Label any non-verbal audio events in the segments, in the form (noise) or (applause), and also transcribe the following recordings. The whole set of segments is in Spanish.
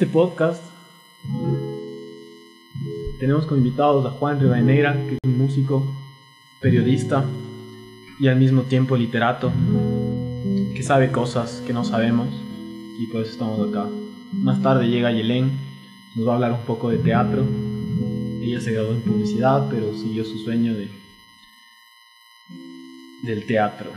este podcast tenemos como invitados a Juan Rivadeneira, que es un músico, periodista y al mismo tiempo literato, que sabe cosas que no sabemos y por eso estamos acá. Más tarde llega Yelén, nos va a hablar un poco de teatro. Ella se graduó en publicidad, pero siguió su sueño de del teatro.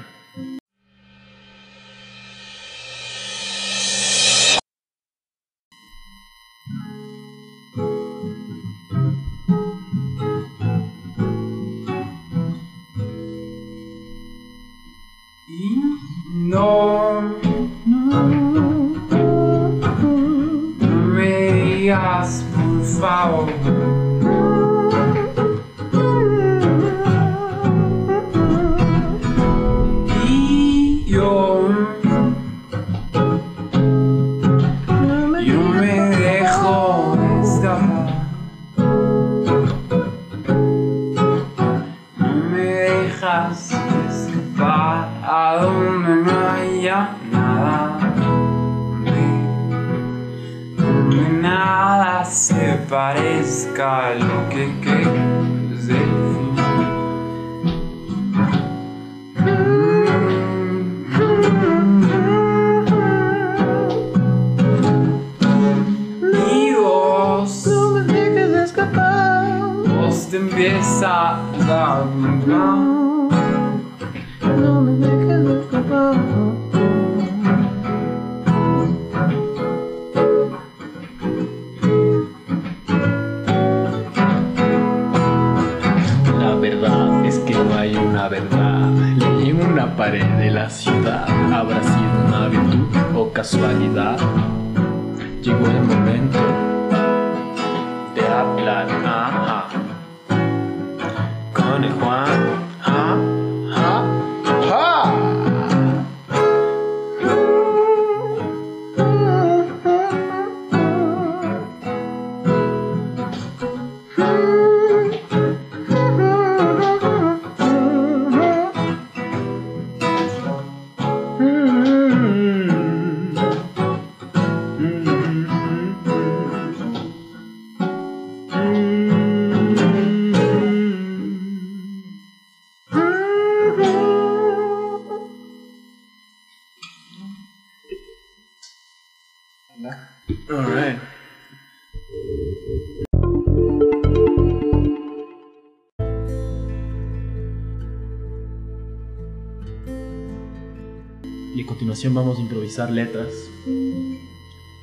Vamos a improvisar letras.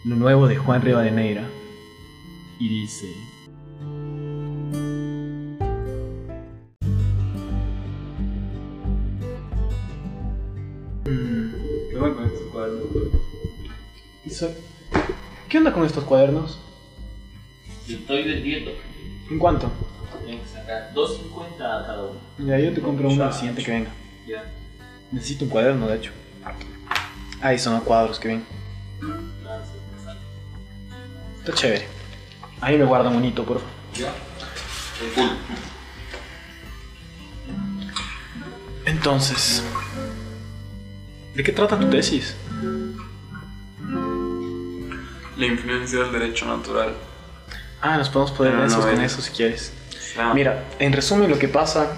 Lo nuevo de Juan Rivadeneira. Y dice... Mm, ¿Qué con estos? Eso- ¿Qué onda con estos cuadernos? Yo estoy vendiendo. ¿En cuánto? Tengo que sacar 2.50 a cada uno. Ya, yo te compro uno al siguiente que venga. Ya. Necesito un cuaderno, de hecho. Ahí son los cuadros que sale. Está chévere. Ahí me guarda bonito, por favor. Ya. Entonces, ¿de qué trata tu tesis? La influencia del derecho natural. Ah, nos podemos poner Ah, no, densos con eso si quieres. Mira, en resumen lo que pasa...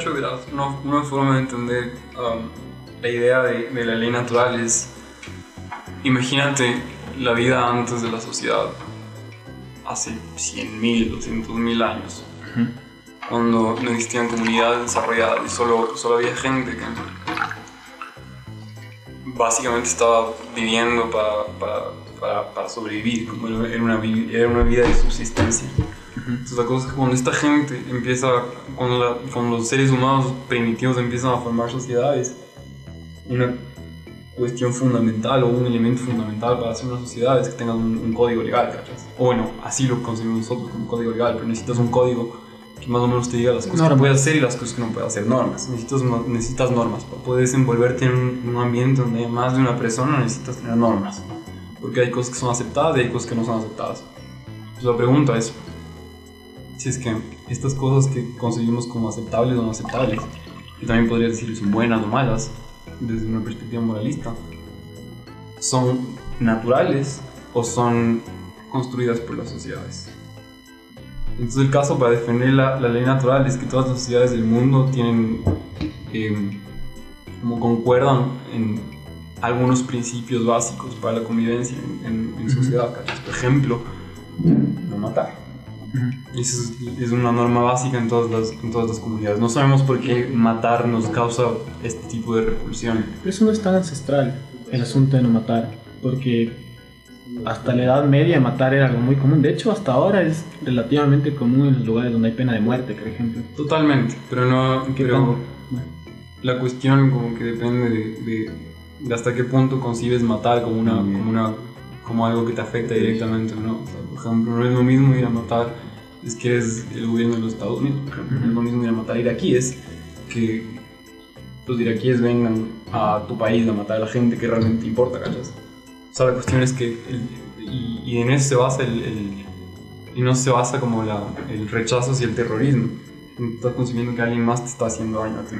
O sea, yo cacho que la- una, una forma de entender um, la idea de, de la ley natural es, imagínate la vida antes de la sociedad, hace 100.000, 200.000 años, cuando no existían comunidades desarrolladas y solo, solo había gente que básicamente estaba viviendo para, para, para, para sobrevivir, como era una, era una vida de subsistencia. Entonces la cosa es que cuando esta gente empieza, cuando, la- cuando los seres humanos primitivos empiezan a formar sociedades, una cuestión fundamental o un elemento fundamental para hacer una sociedad es que tengas un, un código legal, ¿cachas? O bueno, así lo concebimos nosotros como código legal, pero necesitas un código que más o menos te diga las cosas Normas. que puedes hacer y las cosas que no puedes hacer. Normas. Necesitas, necesitas normas. Para poder desenvolverte en un, un ambiente donde hay más de una persona necesitas tener normas. Porque hay cosas que son aceptadas y hay cosas que no son aceptadas. Entonces la pregunta es, si es que estas cosas que concebimos como aceptables o no aceptables, que también podría decir son buenas o malas, desde una perspectiva moralista, son naturales o son construidas por las sociedades. Entonces el caso para defender la, la ley natural es que todas las sociedades del mundo tienen, eh, como concuerdan en algunos principios básicos para la convivencia en, en- en sociedad. Por ejemplo, no matar. Y Esa es, es una norma básica en todas, las, en todas las comunidades. No sabemos por qué matar nos causa este tipo de repulsión. Pero eso no es tan ancestral, el asunto de no matar, porque hasta la Edad Media matar era algo muy común. De hecho, hasta ahora es relativamente común en los lugares donde hay pena de muerte, por ejemplo. Totalmente, pero no. ¿Qué Pero? Bueno, la cuestión como que depende de, de- de hasta qué punto concibes matar como una, como una como algo que te afecta directamente no. O sea, por ejemplo, no es lo mismo ir a matar es que eres el gobierno de los Estados Unidos. Por ejemplo, no es lo mismo ir a matar iraquíes que los iraquíes vengan a tu país a matar a la gente que realmente importa, ¿cachas? O sea, la cuestión es que, el- y, y en eso se basa el, el- y no se basa como la, el rechazo hacia el terrorismo. Estás concibiendo que alguien más te está haciendo daño a ti.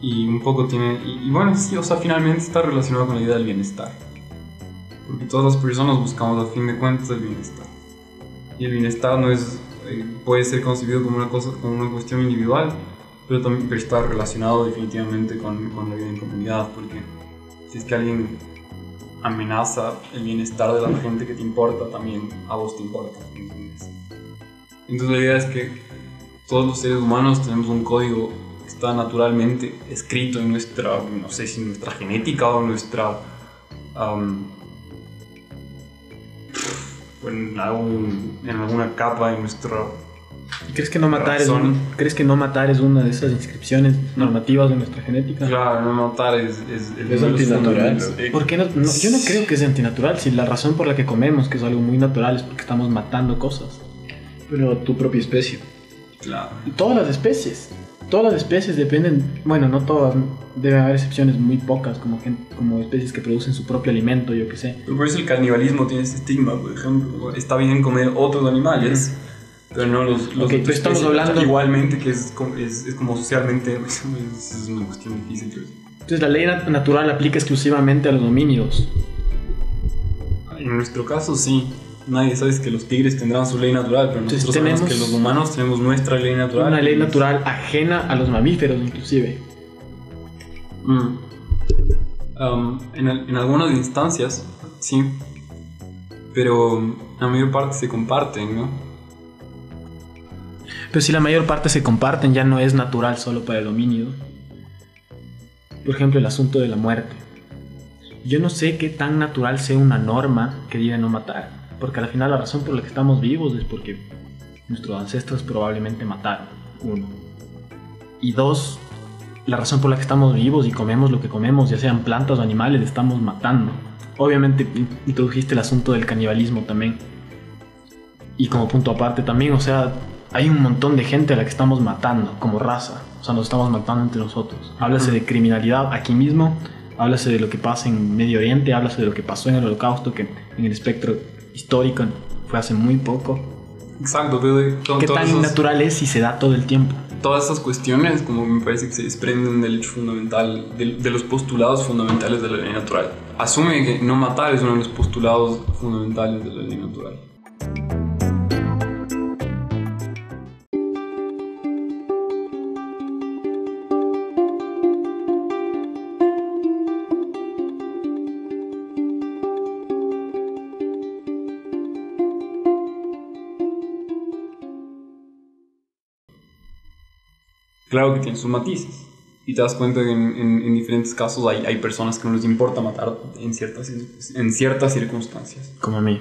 Y un poco tiene, y, y bueno, sí, o sea, finalmente está relacionado con la idea del bienestar. Porque todas las personas buscamos a fin de cuentas el bienestar. Y el bienestar no es, eh, puede ser concebido como una cosa, como una cuestión individual, pero también está relacionado definitivamente con, con la vida en comunidad, porque si es que alguien amenaza el bienestar de la gente que te importa, también a vos te importa. ¿entiendes? Entonces la idea es que todos los seres humanos tenemos un código que está naturalmente escrito en nuestra, no sé si nuestra genética o nuestra... o en, algún- en alguna capa de nuestro ¿Y ¿Crees que no matar es un- ¿Crees que no matar es una de esas inscripciones normativas de nuestra genética? Claro, no matar es... Es, Es los antinatural. ¿Por qué no, no- yo no creo que sea antinatural, si la razón por la que comemos, que es algo muy natural, es porque estamos matando cosas. Pero tu propia especie. Claro. Todas las especies, todas las especies dependen, bueno, no todas, debe haber excepciones muy pocas, como, gen- como especies que producen su propio alimento, yo qué sé. Pero por eso el canibalismo tiene ese estigma, por ejemplo. Está bien comer otros animales, pero no los, los Ok, de tu pero estamos hablando- Igualmente que es, es, es como socialmente... (laughs) Es, es una cuestión difícil. pero- Entonces la ley nat- natural aplica exclusivamente a los homínidos. En nuestro caso, sí. Nadie sabe que los tigres tendrán su ley natural, pero Entonces, nosotros sabemos que los humanos tenemos nuestra ley natural. Una ley natural ajena a los mamíferos, inclusive. Mm. Um, en, al- en algunas instancias, sí. Pero la mayor parte se comparten, ¿no? Pero si la mayor parte se comparten, ya no es natural solo para el homínido. Por ejemplo, el asunto de la muerte. Yo no sé qué tan natural sea una norma que diga no matar. Porque al final la razón por la que estamos vivos es porque nuestros ancestros probablemente mataron. Uno. Y dos, la razón por la que estamos vivos y comemos lo que comemos, ya sean plantas o animales, estamos matando. Obviamente in- introdujiste el asunto del canibalismo también. Y como punto aparte también, o sea, hay un montón de gente a la que estamos matando como raza. O sea, nos estamos matando entre nosotros. Háblase de criminalidad aquí mismo, háblase de lo que pasa en Medio Oriente, háblase de lo que pasó en el Holocausto, que en el espectro histórico fue hace muy poco. Exacto, pero ¿Qué tan esas- natural es si se da todo el tiempo? todas estas cuestiones, como me parece que se desprenden del hecho fundamental, de, de los postulados fundamentales de la ley natural. Asume que no matar es uno de los postulados fundamentales de la ley natural. Claro que tiene sus matices. Y te das cuenta que en, en- en diferentes casos hay, hay personas que no les importa matar en ciertas, en ciertas circunstancias. Como a mí.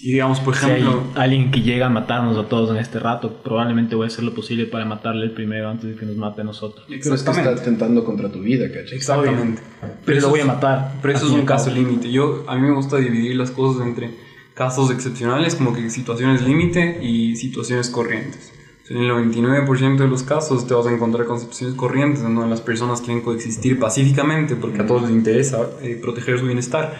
Y digamos, por Si hay ejemplo, alguien que llega a matarnos a todos en este rato, probablemente voy a hacer lo posible para matarle el primero antes de que nos mate a nosotros. Pero es que está exactamente. atentando contra tu vida, ¿cachai? Exactamente. Pero eso lo voy a matar. Pero eso es un caso límite. Yo, a mí me gusta dividir las cosas entre casos excepcionales, como que situaciones límite, y situaciones corrientes. En el 99% de los casos te vas a encontrar con situaciones corrientes en donde las personas quieren coexistir pacíficamente porque a todos les interesa eh, proteger su bienestar.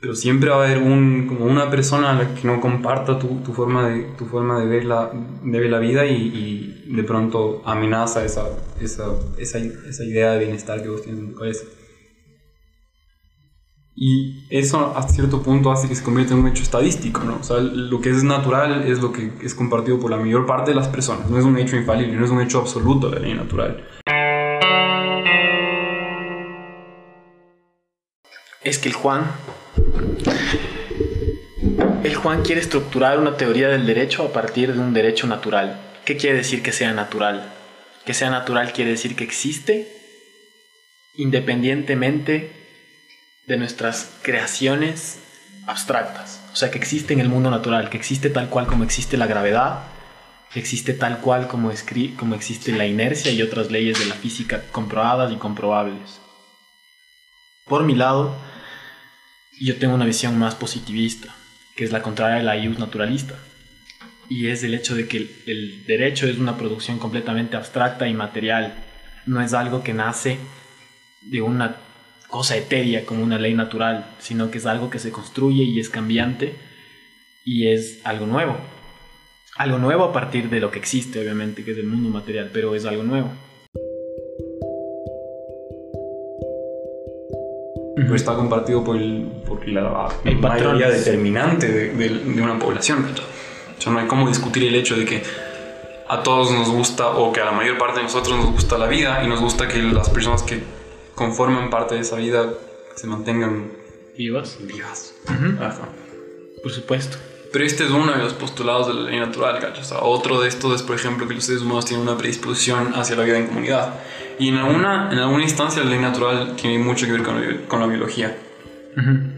Pero siempre va a haber un, como una persona a la que no comparta tu, tu forma, de, tu forma de, ver la, de ver la vida y, y de pronto amenaza esa, esa, esa, esa idea de bienestar que vos tienes en tu cabeza. Y eso hasta cierto punto hace que se convierta en un hecho estadístico, ¿no? O sea, lo que es natural es lo que es compartido por la mayor parte de las personas. No es un hecho infalible, no es un hecho absoluto de la ley natural. Es que el Juan. El Juan quiere estructurar una teoría del derecho a partir de un derecho natural. ¿Qué quiere decir que sea natural? Que sea natural quiere decir que existe independientemente de nuestras creaciones abstractas. O sea, que existe en el mundo natural, que existe tal cual como existe la gravedad, que existe tal cual como, como existe la inercia y otras leyes de la física comprobadas y comprobables. Por mi lado, yo tengo una visión más positivista, que es la contraria de la ius naturalista. Y es el hecho de que el derecho es una producción completamente abstracta y material. No es algo que nace de una cosa etérea como una ley natural, sino que es algo que se construye y es cambiante y es algo nuevo. Algo nuevo a partir de lo que existe, obviamente, que es el mundo material, pero es algo nuevo. Pero está compartido por, el, por la Hay mayoría patrones. determinante de, de- de una población. O sea, no hay cómo discutir el hecho de que a todos nos gusta, o que a la mayor parte de nosotros nos gusta la vida, y nos gusta que las personas que conforman parte de esa vida se mantengan ¿Vivas? vivas. Ajá. Por supuesto. Pero este es uno de los postulados de la ley natural, ¿cachai? O sea, otro de estos es, por ejemplo, que los seres humanos tienen una predisposición hacia la vida en comunidad. Y en alguna, en alguna instancia la ley natural tiene mucho que ver con la, bi- con la biología.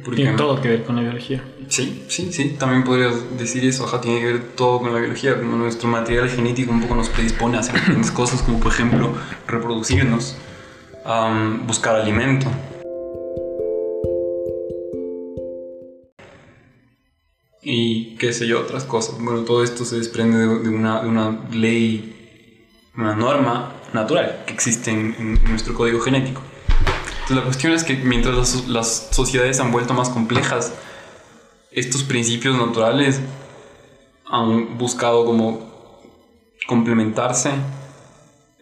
¿Por Tiene qué? todo que ver con la biología. Sí, sí, sí, también podrías decir eso, ajá, tiene que ver todo con la biología, como nuestro material genético un poco nos predispone a hacer cosas, como por ejemplo reproducirnos, am, buscar alimento. Y qué sé yo, otras cosas. Bueno, todo esto se desprende de, una, de una ley, una norma natural que existe en, en nuestro código genético. Entonces la cuestión es que mientras las, las sociedades han vuelto más complejas, estos principios naturales han buscado como complementarse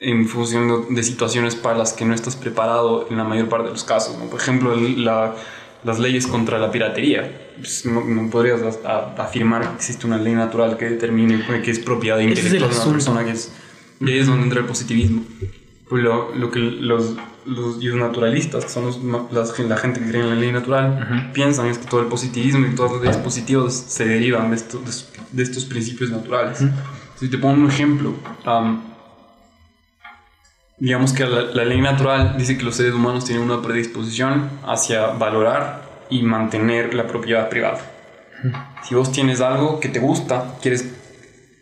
en función de, de situaciones para las que no estás preparado en la mayor parte de los casos. ¿no? Por ejemplo, la- las leyes contra la piratería. Pues, no, no podrías a- a- afirmar que existe una ley natural que determine que es propiedad el intelectual de una persona que es... Y ahí es donde entra el positivismo. Pues lo, lo que los, los, naturalistas, que son los las- la gente que cree en la ley natural, piensan es que todo el positivismo y todas las leyes positivas se derivan de, estos- de de estos principios naturales. Si te pongo un ejemplo, am, digamos que la, la ley natural dice que los seres humanos tienen una predisposición hacia valorar y mantener la propiedad privada. Si vos tienes algo que te gusta, quieres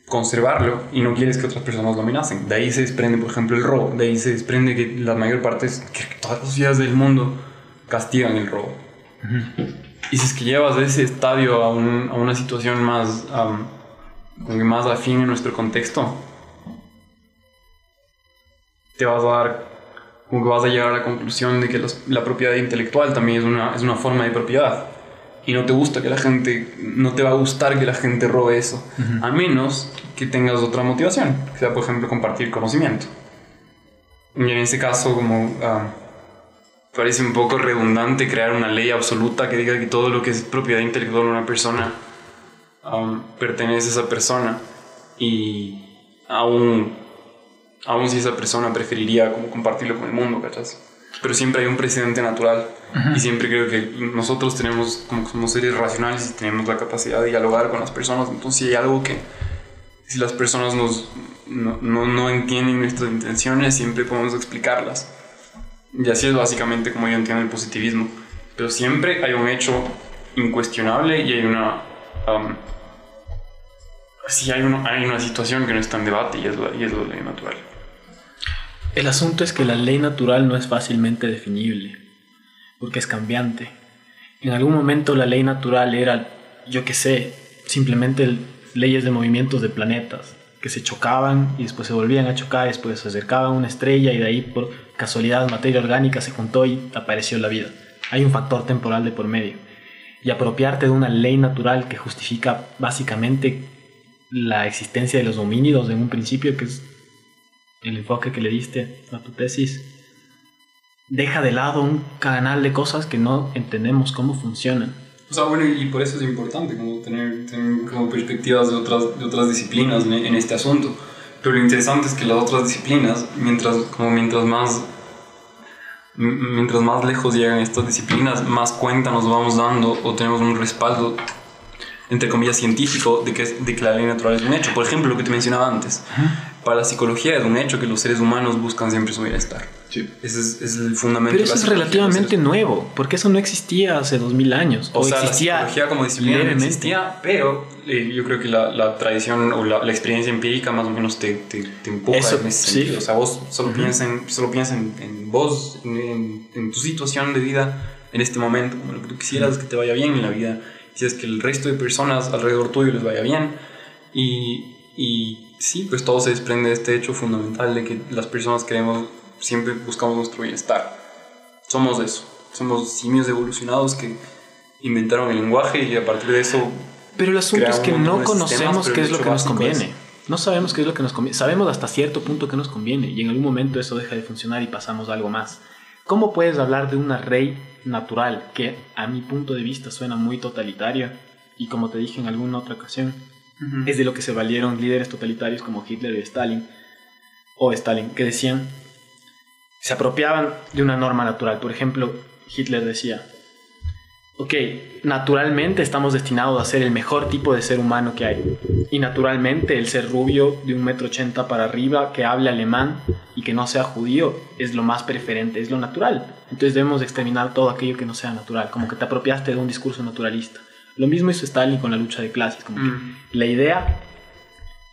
conservarlo y no quieres que otras personas lo amenacen. De ahí se desprende, por ejemplo, el robo. De ahí se desprende que la mayor parte, que todas las sociedades del mundo castigan el robo. Y si es que llevas de ese estadio a, un- a una situación más, que más afín en nuestro contexto, te vas a dar, como que vas a llegar a la conclusión de que los- la propiedad intelectual también es una, es una forma de propiedad. Y no te gusta que la gente, no te va a gustar que la gente robe eso, a menos que tengas otra motivación, que sea por ejemplo compartir conocimiento. Y en ese caso, como ah, parece un poco redundante crear una ley absoluta que diga que todo lo que es propiedad intelectual de una persona um, pertenece a esa persona y aún, aún si esa persona preferiría como compartirlo con el mundo, ¿cachas? Pero siempre hay un precedente natural y siempre creo que nosotros tenemos, como somos seres racionales y tenemos la capacidad de dialogar con las personas, entonces si hay algo que si las personas nos, no, no, no entienden nuestras intenciones, siempre podemos explicarlas. Y así es básicamente como yo entiendo el positivismo. Pero siempre hay un hecho incuestionable y hay una... um, sí, hay, una hay una situación que no está en debate y es la, y es la ley natural. El asunto es que la ley natural no es fácilmente definible, porque es cambiante. En algún momento la ley natural era, yo qué sé, simplemente leyes de movimientos de planetas que se chocaban y después se volvían a chocar, después se acercaban una estrella y de ahí por casualidad materia orgánica se juntó y apareció la vida. Hay un factor temporal de por medio. Y apropiarte de una ley natural que justifica básicamente la existencia de los homínidos en un principio, que es el enfoque que le diste a tu tesis, deja de lado un canal de cosas que no entendemos cómo funcionan. O sea, bueno, y por eso es importante como tener, tener como perspectivas de otras, de otras disciplinas en, en este asunto. Pero lo interesante es que las otras disciplinas, mientras, como mientras más mientras más lejos llegan estas disciplinas, más cuenta nos vamos dando o tenemos un respaldo, entre comillas, científico de que, de que la ley natural es un hecho. Por ejemplo, lo que te mencionaba antes. Para la psicología es un hecho que los seres humanos buscan siempre su bienestar. Sí. Ese es, es el fundamento Pero eso es relativamente nuevo, porque eso no existía hace dos mil años. O, O, sea, existía la psicología como disciplina no existía, pero eh, yo creo que la, la tradición o la, la experiencia empírica más o menos te, te, te empuja Eso, en ese sí. sentido. O sea, vos solo piensa en, solo piensa en, en vos, en, en- en tu situación de vida en este momento, como lo que tú quisieras que te vaya bien en la vida. Si es que el resto de personas alrededor tuyo les vaya bien. Y, y sí, pues todo se desprende de este hecho fundamental de que las personas queremos, siempre buscamos nuestro bienestar. Somos eso. Somos simios evolucionados que inventaron el lenguaje y a partir de eso Pero el asunto es que no conocemos qué es lo que nos básico es- conviene. No sabemos qué es lo que nos conviene. Sabemos hasta cierto punto que nos conviene y en algún momento eso deja de funcionar y pasamos a algo más. ¿Cómo puedes hablar de una ley natural que a mi punto de vista suena muy totalitaria y como te dije en alguna otra ocasión, es de lo que se valieron líderes totalitarios como Hitler y Stalin, o Stalin, que decían, se apropiaban de una norma natural. Por ejemplo, Hitler decía, ok, naturalmente estamos destinados a ser el mejor tipo de ser humano que hay. Y naturalmente el ser rubio de un metro ochenta para arriba, que hable alemán y que no sea judío, es lo más preferente, es lo natural. Entonces debemos exterminar todo aquello que no sea natural, como que te apropiaste de un discurso naturalista. Lo mismo hizo Stalin con la lucha de clases, como que Mm. la idea,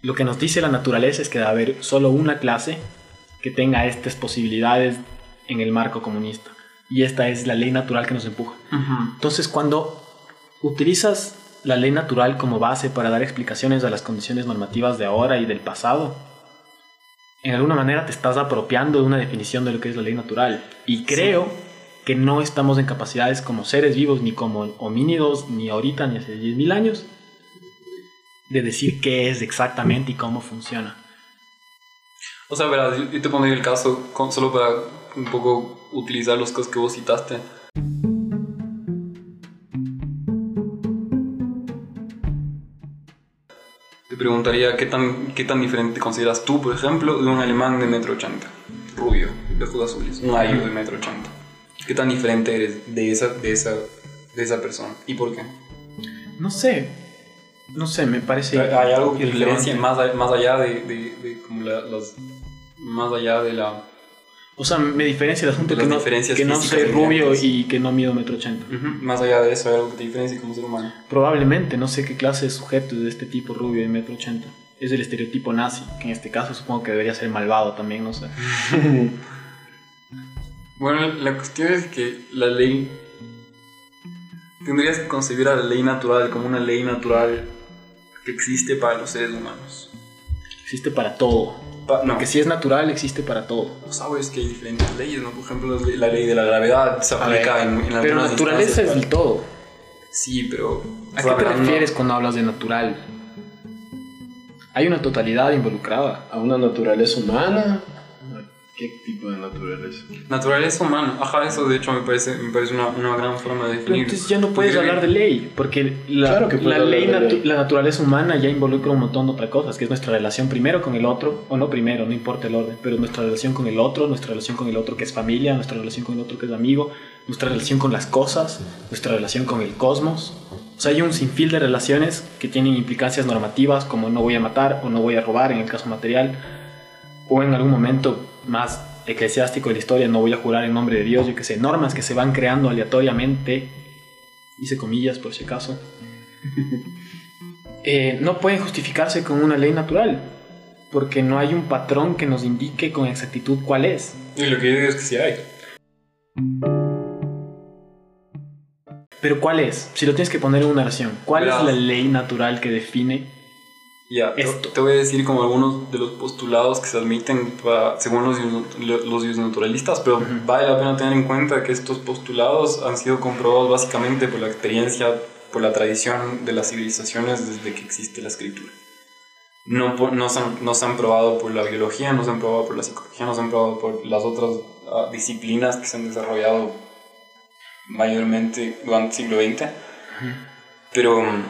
lo que nos dice la naturaleza es que debe haber solo una clase que tenga estas posibilidades en el marco comunista. Y esta es la ley natural que nos empuja. Entonces, cuando utilizas la ley natural como base para dar explicaciones a las condiciones normativas de ahora y del pasado, en alguna manera te estás apropiando de una definición de lo que es la ley natural. Y creo que no estamos en capacidades como seres vivos, ni como homínidos, ni ahorita, ni hace 10.000 años, de decir qué es exactamente y cómo funciona. O sea, verás, yo, te pondría el caso con- solo para un poco utilizar los casos que vos citaste. Te preguntaría qué tan, qué tan diferente consideras tú, por ejemplo, de un alemán de metro ochenta, rubio, de ojos azules, un ayo de metro ochenta. ¿Qué tan diferente eres de esa, de esa, de esa persona? ¿Y por qué? No sé, no sé, me parece... ¿Hay algo que diferencia más, a- más allá de, de, de como la- las- más allá de la O sea, me diferencia el asunto De que no, que no soy rubio y que no mido metro ochenta. Ujú, Más allá de eso, hay algo que te diferencia como ser humano. Probablemente, no sé qué clase de sujeto es de este tipo rubio y metro ochenta. Es el estereotipo nazi, que en este caso supongo que debería ser malvado también, no sé. (laughs) Bueno, la cuestión es que la ley. Tendrías que concebir a la ley natural como una ley natural que existe para los seres humanos. Existe para todo. Pa- no, Porque si es natural, existe para todo. Sabes que hay diferentes leyes, ¿no? Por ejemplo, la ley de la gravedad se aplica ver, en, en algunas Pero naturaleza es el todo. Sí, pero. ¿A qué te refieres cuando hablas de natural? Hay una totalidad involucrada. ¿A una naturaleza humana? ¿A ¿Qué tipo de naturaleza? Naturaleza humana. Ajá, eso de hecho me parece, me parece una, una gran forma de definir. entonces ya no puedes Porque- hablar de ley, porque la, Claro que la natu- ley. la naturaleza humana ya involucra un montón de otras cosas, que es nuestra relación primero con el otro, o no primero, no importa el orden, pero nuestra relación con el otro, nuestra relación con el otro que es familia, nuestra relación con el otro que es amigo, nuestra relación con las cosas, nuestra relación con el cosmos. O sea, hay un sinfín de relaciones que tienen implicancias normativas como no voy a matar o no voy a robar en el caso material, o en algún momento más eclesiástico de la historia, no voy a jurar en nombre de Dios, yo que sé, normas que se van creando aleatoriamente, hice comillas por si acaso, (laughs) eh, no pueden justificarse con una ley natural, porque no hay un patrón que nos indique con exactitud cuál es. Y lo que yo digo es que sí hay. Pero cuál es, si lo tienes que poner en una oración, ¿cuál Verás. es la ley natural que define? Ya, te, te voy a decir como algunos de los postulados que se admiten pa- según los, dios- los diosnaturalistas, pero vale la pena tener en cuenta que estos postulados han sido comprobados básicamente por la experiencia, por la tradición de las civilizaciones desde que existe la escritura. No, por- no, se, han, no se han probado por la biología, no se han probado por la psicología, no se han probado por las otras ah, disciplinas que se han desarrollado mayormente durante el siglo XX. Pero, mm,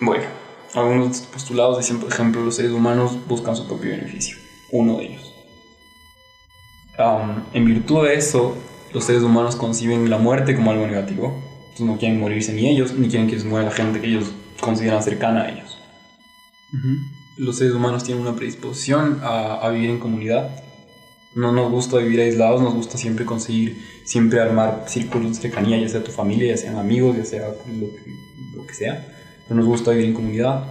bueno, algunos postulados dicen, por ejemplo, los seres humanos buscan su propio beneficio. Uno de ellos. Am, en virtud de eso, los seres humanos conciben la muerte como algo negativo. Entonces no quieren morirse ni ellos, ni quieren que se muera la gente que ellos consideran cercana a ellos. Los seres humanos tienen una predisposición a, a vivir en comunidad. No nos gusta vivir aislados, nos gusta siempre conseguir, siempre armar círculos de cercanía, ya sea tu familia, ya sean amigos, ya sea lo que, lo que sea. Pero nos gusta vivir en comunidad.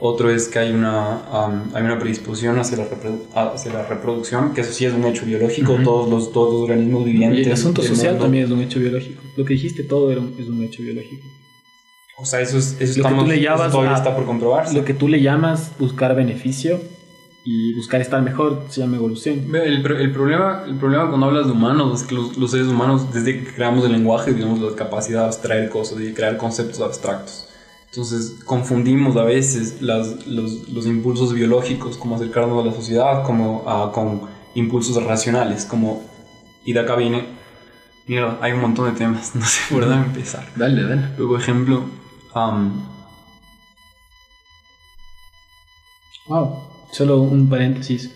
Otro es que hay una, am, hay una predisposición hacia la, hacia la reproducción, que eso sí es un hecho biológico. Ujú. todos, los, todos los organismos vivientes. Y el asunto social mundo- también es un hecho biológico. Lo que dijiste todo era un- es un hecho biológico. O sea, eso, es, eso, Lo que estamos, tú le eso todavía a- está por comprobarse. Lo que tú le llamas buscar beneficio y buscar estar mejor se llama evolución. El, el problema, el problema cuando hablas de humanos es que los, los seres humanos, desde que creamos el lenguaje, tenemos la capacidad de abstraer cosas y de crear conceptos abstractos. Entonces confundimos a veces las, los, los impulsos biológicos, como acercarnos a la sociedad, como ah, con impulsos racionales, como... Y de acá viene... Mira, hay un montón de temas, (laughs) no sé por dónde empezar. Dale, dale. Pero, por ejemplo, am, Wow. Solo un paréntesis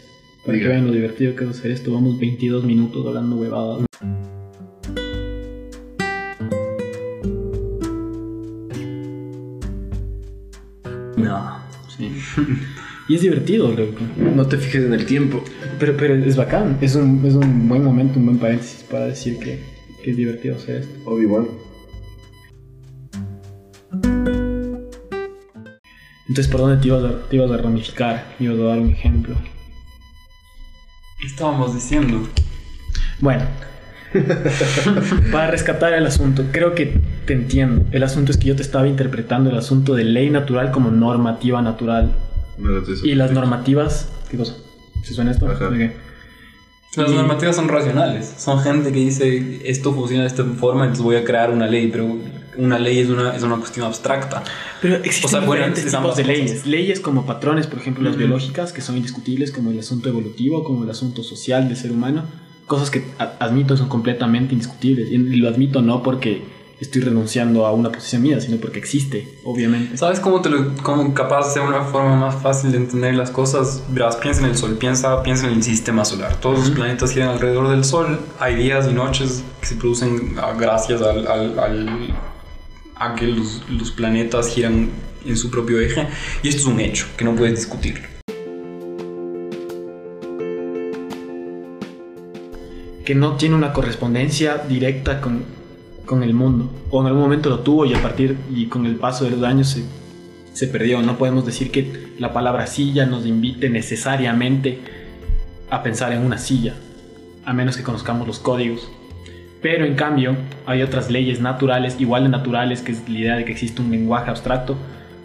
para Diga. que vean lo divertido que es hacer esto. Vamos 22 minutos hablando huevadas. (laughs) y es divertido, loco. No te fijes en el tiempo. Pero, pero es bacán. Es un, es un buen momento, un buen paréntesis para decir que, que es divertido hacer esto. Obi-Wan. Entonces, ¿por dónde te ibas a, te ibas a ramificar? Ibas a dar un ejemplo. ¿Qué estábamos diciendo? Bueno, (laughs) para rescatar el asunto, creo que te entiendo. El asunto es que yo te estaba interpretando el asunto de ley natural como normativa natural. Y las normativas, ¿qué cosa? ¿Se suena esto? Ajá. Ok. Las Y- normativas son racionales. Son gente que dice esto funciona de esta forma, entonces voy a crear una ley, pero una ley es una, es una cuestión abstracta. Pero existen O sea, bueno, diferentes es tipos de cosas. leyes. Leyes como patrones, por ejemplo, las biológicas, que son indiscutibles, como el asunto evolutivo, como el asunto social del ser humano. Cosas que admito son completamente indiscutibles. Y lo admito no porque estoy renunciando a una posición mía, sino porque existe, obviamente. ¿Sabes cómo te lo cómo capaz de una forma más fácil de entender las cosas? Verás, piensa en el Sol, piensa, piensa en el sistema solar. Todos los planetas giran alrededor del Sol. Hay días y noches que se producen ah, gracias al, al- al- a que los, los planetas giran en su propio eje. Y esto es un hecho que no puedes discutir. que no tiene una correspondencia directa con, con el mundo. O en algún momento lo tuvo y a partir y con el paso de los años se, se perdió. No podemos decir que la palabra silla nos invite necesariamente a pensar en una silla, a menos que conozcamos los códigos. Pero en cambio, hay otras leyes naturales, igual de naturales, que es la idea de que existe un lenguaje abstracto,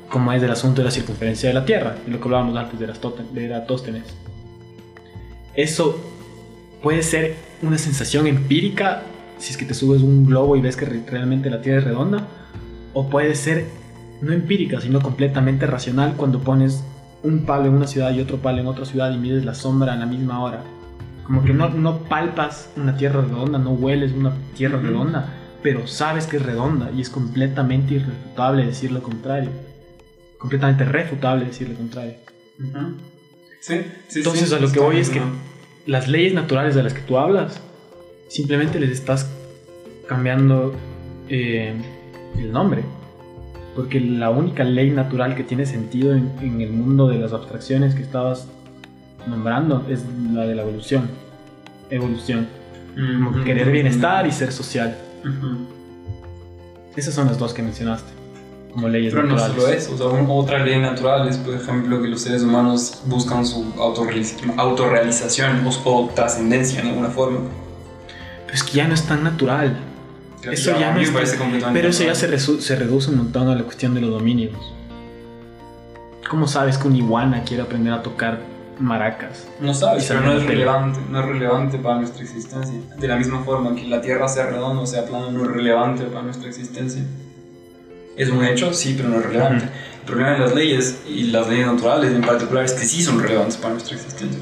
como es el asunto de la circunferencia de la Tierra, de lo que hablábamos antes de Eratóstenes. Eso puede ser una sensación empírica si es que te subes un globo y ves que re- realmente la Tierra es redonda, o puede ser no empírica, sino completamente racional cuando pones un palo en una ciudad y otro palo en otra ciudad y mides la sombra a la misma hora. Como que no, no palpas una tierra redonda, no hueles una tierra Ujú. redonda, pero sabes que es redonda y es completamente irrefutable decir lo contrario. Completamente refutable decir lo contrario. Ujú. Sí, sí, Entonces sí, a lo que voy es que las leyes naturales de las que tú hablas, simplemente les estás cambiando eh, el nombre. Porque la única ley natural que tiene sentido en, en el mundo de las abstracciones que estabas nombrando es la de la evolución. Evolución. ¿no? Ujú. querer bienestar y ser social. Esas son las dos que mencionaste. Como leyes Pero no naturales. solo eso, o sea, otra ley natural es, por ejemplo, que los seres humanos buscan su autorrealiz- autorrealización o, o trascendencia en alguna forma. Pero es que ya no es tan natural. Eso ya a no parece completamente Pero eso ya se, se reduce un montón a la cuestión de los dominios. ¿Cómo sabes que un iguana quiere aprender a tocar maracas? No sabes, pero no es relevante, no es relevante para nuestra existencia. De la misma forma que la Tierra sea redonda o sea plana, no es relevante para nuestra existencia. Es un hecho, sí, pero no es relevante. El problema de las leyes y las leyes naturales en particular es que sí son relevantes para nuestra existencia.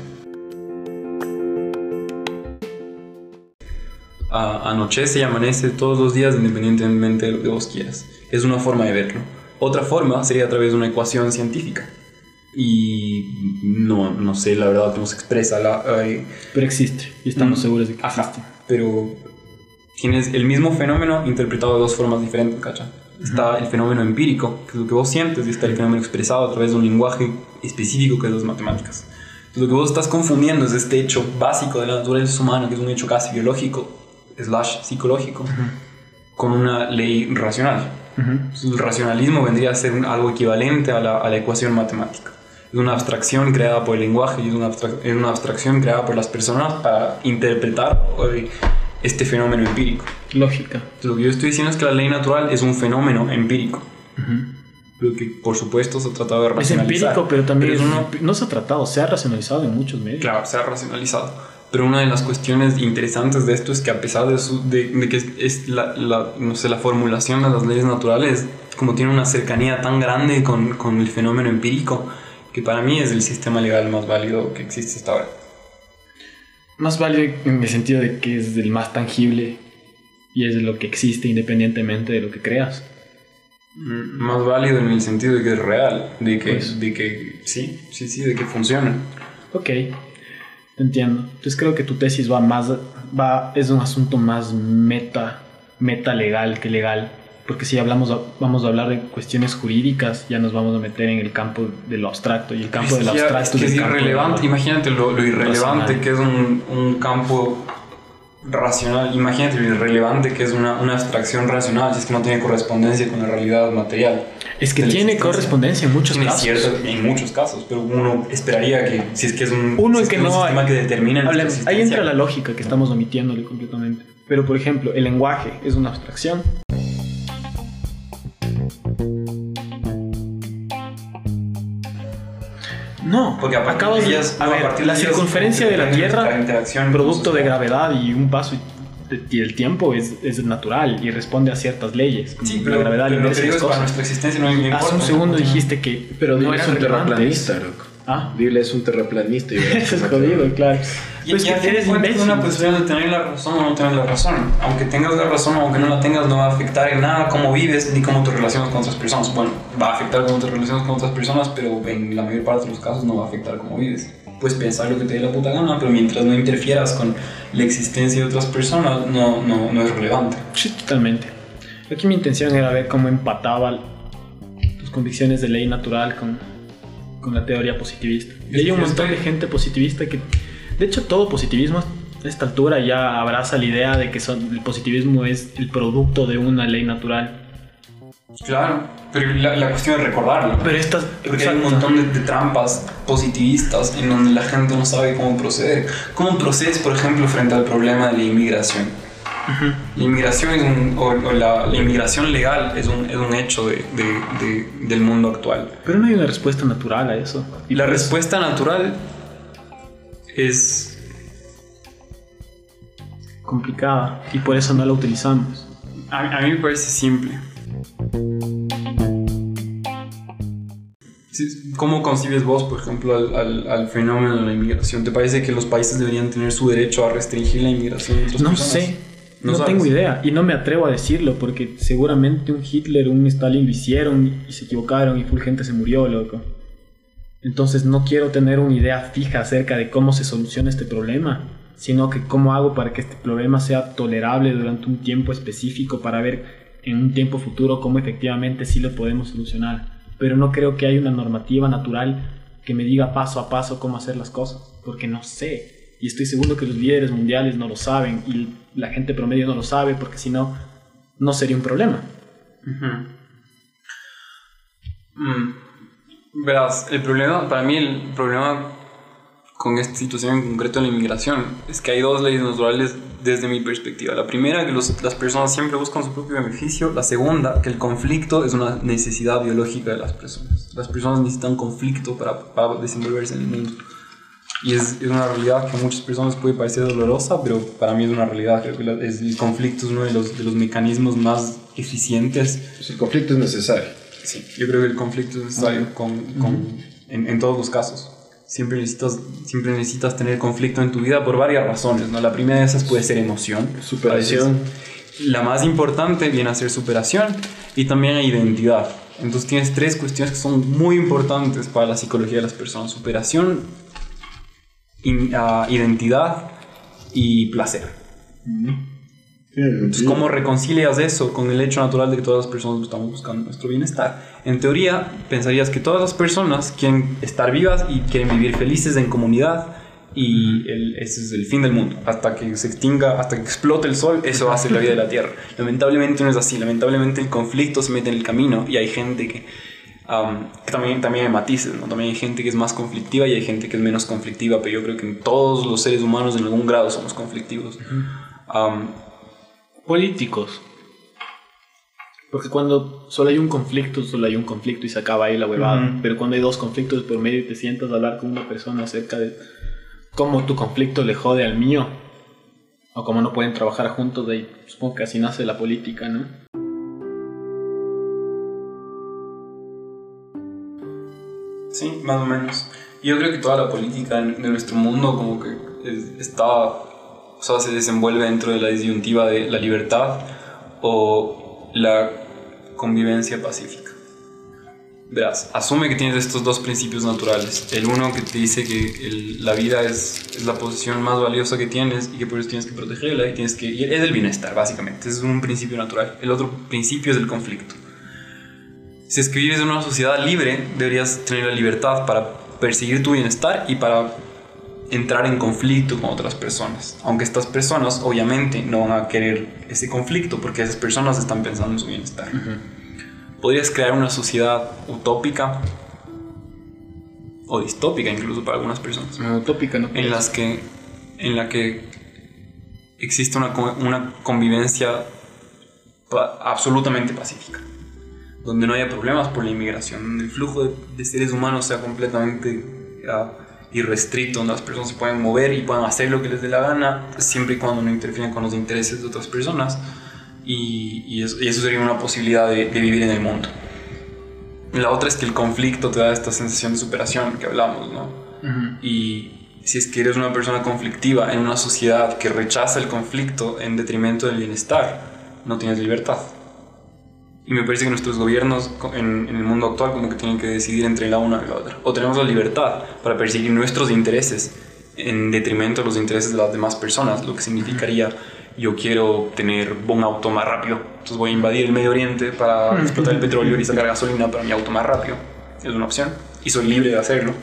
Anochece y amanece todos los días independientemente de lo que vos quieras. Es una forma de verlo. Otra forma sería a través de una ecuación científica. Y no, no sé la verdad cómo se expresa la, eh, Pero existe. Y estamos Mm, seguros de que Ajá, existe. pero tienes el mismo fenómeno interpretado de dos formas diferentes, ¿cacha? Está el fenómeno empírico, que es lo que vos sientes, y está el fenómeno expresado a través de un lenguaje específico que es las matemáticas. Entonces, lo que vos estás confundiendo es este hecho básico de la naturaleza humana, que es un hecho casi biológico, slash psicológico, con una ley racional. Ujú. Entonces, el racionalismo vendría a ser un- algo equivalente a la, a la ecuación matemática. Es una abstracción creada por el lenguaje y es una, abstrac- es una abstracción creada por las personas para interpretar este fenómeno empírico. Lógica. Entonces, lo que yo estoy diciendo es que la ley natural es un fenómeno empírico. Ujú. Lo que, por supuesto, se ha tratado de Es racionalizar. empírico, pero también Pero es es uno- no se ha tratado, se ha racionalizado en muchos medios. Claro, se ha racionalizado. Pero una de las cuestiones interesantes de esto es que a pesar de, su- de, de que es, es la, la- no sé, la formulación de las leyes naturales, como tiene una cercanía tan grande con, con el fenómeno empírico, que para mí es el sistema legal más válido que existe hasta ahora. Más vale en el sentido de que es el más tangible y es lo que existe independientemente de lo que creas. Mm, Más válido en el sentido de que es real, de que, Pues. de que sí, sí, sí, de que funciona. Ok, te entiendo. Entonces creo que tu tesis va más, va, es un asunto más meta, meta legal que legal. Porque si hablamos, vamos a hablar de cuestiones jurídicas, ya nos vamos a meter en el campo de lo abstracto. Y el campo del abstracto es que es irrelevante. Imagínate lo, lo irrelevante racional. que es un, un campo racional. Imagínate lo irrelevante que es una, una abstracción racional si es que no tiene correspondencia con la realidad material. Es que tiene correspondencia en muchos casos. cierto, en muchos casos, pero uno esperaría que si es que es un, Uno si es que es un no sistema hay- que determina Hablemos, ahí entra la lógica que estamos omitiéndole completamente. Pero por ejemplo, el lenguaje es una abstracción. No, Porque a partir acabas de de- ellas- a no, a ver, partir de la circunferencia de la Tierra, producto de gravedad y un paso de- y el tiempo es, es natural y responde a ciertas leyes. como Sí, la pero, gravedad, pero la lo que digo es para nuestra existencia no me importa. Hace un segundo dijiste que Pero no eran un terraplanista, loco. Ah, Dile es un terraplanista. y (laughs) eso es jodido, claro. Y, Pero es y que a fin de eres imbécil. una cuestión de tener la razón o no tener la razón. Aunque tengas la razón o aunque no la tengas, no va a afectar en nada cómo vives ni cómo te relacionas con otras personas. Bueno, va a afectar cómo te relacionas con otras personas, pero en la mayor parte de los casos no va a afectar cómo vives. Puedes pensar lo que te dé la puta gana, pero mientras no interfieras con la existencia de otras personas, no, no, no es relevante. Sí, totalmente. Aquí mi intención era ver cómo empataba tus convicciones de ley natural con, con la teoría positivista. Hay un montón de gente positivista que, de hecho, todo positivismo A esta altura ya abraza la idea de que son- el positivismo es el producto de una ley natural. Claro, pero la, la cuestión es recordarlo. Pero estas... Porque hay un montón de, de trampas positivistas en donde la gente no sabe cómo proceder. ¿Cómo procedes, por ejemplo, frente al problema de la inmigración? La inmigración, es un- o, o la, la inmigración legal es un, es un hecho de- de- de- del mundo actual. Pero no hay una respuesta natural a eso. Y la respuesta natural es... complicada y por eso no la utilizamos. A, a mí me parece simple. ¿Cómo concibes vos, por ejemplo, al, al- al fenómeno de la inmigración? ¿Te parece que los países deberían tener su derecho a restringir la inmigración de otras No personas? sé, No no, tengo idea y no me atrevo a decirlo porque seguramente un Hitler, un Stalin lo hicieron y se equivocaron y full gente se murió, loco. Entonces no quiero tener una idea fija acerca de cómo se soluciona este problema, sino que cómo hago para que este problema sea tolerable durante un tiempo específico para ver en un tiempo futuro cómo efectivamente sí lo podemos solucionar. Pero no creo que haya una normativa natural que me diga paso a paso cómo hacer las cosas, porque no sé. Y estoy seguro que los líderes mundiales no lo saben y la gente promedio no lo sabe, porque si no, no sería un problema. Mm. Verás, el problema, para mí el problema con esta situación en concreto de la inmigración es que hay dos leyes naturales desde mi perspectiva. La primera, que los- las personas siempre buscan su propio beneficio. La segunda, que el conflicto es una necesidad biológica de las personas. Las personas necesitan conflicto para, para desenvolverse en el mundo. Y es, es una realidad que a muchas personas puede parecer dolorosa, pero para mí es una realidad. Creo que la- es- el conflicto es uno de los, de los mecanismos más eficientes Pues el conflicto es necesario. Sí, yo creo que el conflicto es necesario con, con- en, en todos los casos. Siempre necesitas, siempre necesitas tener conflicto en tu vida por varias razones. ¿no? La primera de esas puede ser emoción. Superación. La más importante viene a ser superación y también identidad. Entonces tienes tres cuestiones que son muy importantes para la psicología de las personas. Superación, in- ah, identidad y placer. Entonces, ¿cómo reconcilias eso con el hecho natural de que todas las personas estamos buscando nuestro bienestar? En teoría, pensarías que todas las personas quieren estar vivas y quieren vivir felices en comunidad y el- ese es el fin del mundo. Hasta que se extinga, hasta que explote el sol, eso hace la vida de la Tierra. Lamentablemente no es así. Lamentablemente el conflicto se mete en el camino y hay gente que... am, que también, también hay matices, ¿no? También hay gente que es más conflictiva y hay gente que es menos conflictiva, pero yo creo que en todos los seres humanos en algún grado somos conflictivos. Am, Políticos. Porque cuando solo hay un conflicto, solo hay un conflicto y se acaba ahí la huevada. Pero cuando hay dos conflictos por medio y te sientas a hablar con una persona acerca de cómo tu conflicto le jode al mío, o cómo no pueden trabajar juntos, de ahí supongo que así nace la política, ¿no? Sí, más o menos. Yo creo que toda la política de nuestro mundo como que es- está, o sea, se desenvuelve dentro de la disyuntiva de la libertad o la convivencia pacífica. Verás, asume que tienes estos dos principios naturales. El uno que te dice que el- la vida es, es la posesión más valiosa que tienes y que por eso tienes que protegerla y tienes que... y es el bienestar, básicamente. Es un principio natural. El otro principio es el conflicto. Si es que vives en una sociedad libre, deberías tener la libertad para perseguir tu bienestar y para entrar en conflicto con otras personas. Aunque estas personas obviamente no van a querer ese conflicto porque esas personas están pensando en su bienestar. Podrías crear una sociedad utópica o distópica incluso para algunas personas Utópica, ¿no? en las que en la que existe una, una convivencia pa- absolutamente pacífica donde no haya problemas por la inmigración donde el flujo de, de seres humanos sea completamente ah, irrestricto donde las personas se puedan mover y puedan hacer lo que les dé la gana siempre y cuando no interfieran con los intereses de otras personas y, y eso, y eso sería una posibilidad de, de vivir en el mundo la otra es que el conflicto te da esta sensación de superación que hablamos, ¿no? Ujú. Y si es que eres una persona conflictiva en una sociedad que rechaza el conflicto en detrimento del bienestar, no tienes libertad. Y me parece que nuestros gobiernos en el mundo actual como que tienen que decidir entre la una y la otra. O tenemos la libertad para perseguir nuestros intereses en detrimento de los intereses de las demás personas, lo que significaría yo quiero tener un auto más rápido, entonces voy a invadir el Medio Oriente para (laughs) explotar el petróleo y sacar gasolina para mi auto más rápido. Es una opción y soy libre de hacerlo.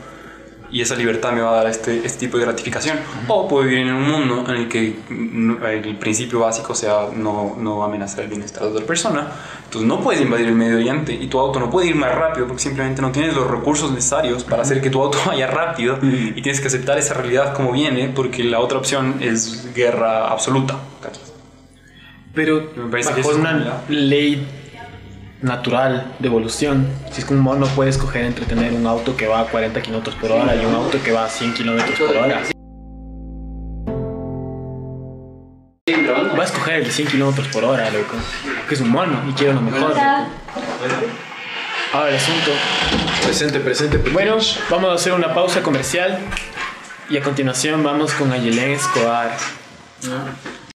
Y esa libertad me va a dar este, este tipo de gratificación. O puedo vivir en un mundo en el que el principio básico sea no, no amenazar el bienestar de otra persona. Entonces no puedes invadir el medio ambiente y tu auto no puede ir más rápido porque simplemente no tienes los recursos necesarios para hacer que tu auto (laughs) vaya rápido y tienes que aceptar esa realidad como viene porque la otra opción es guerra absoluta. ¿cachas? Pero Me parece que bajo eso es una ley natural de evolución, si es que un mono puede escoger entre tener un auto que va a 40 kilómetros por hora y un auto que va a 100 kilómetros por hora, va a escoger el de 100 kilómetros por hora, loco. Que es un mono y quiere lo mejor. Ahora el asunto. Presente, presente. Bueno, vamos a hacer una pausa comercial y a continuación vamos con Ayelén Escobar.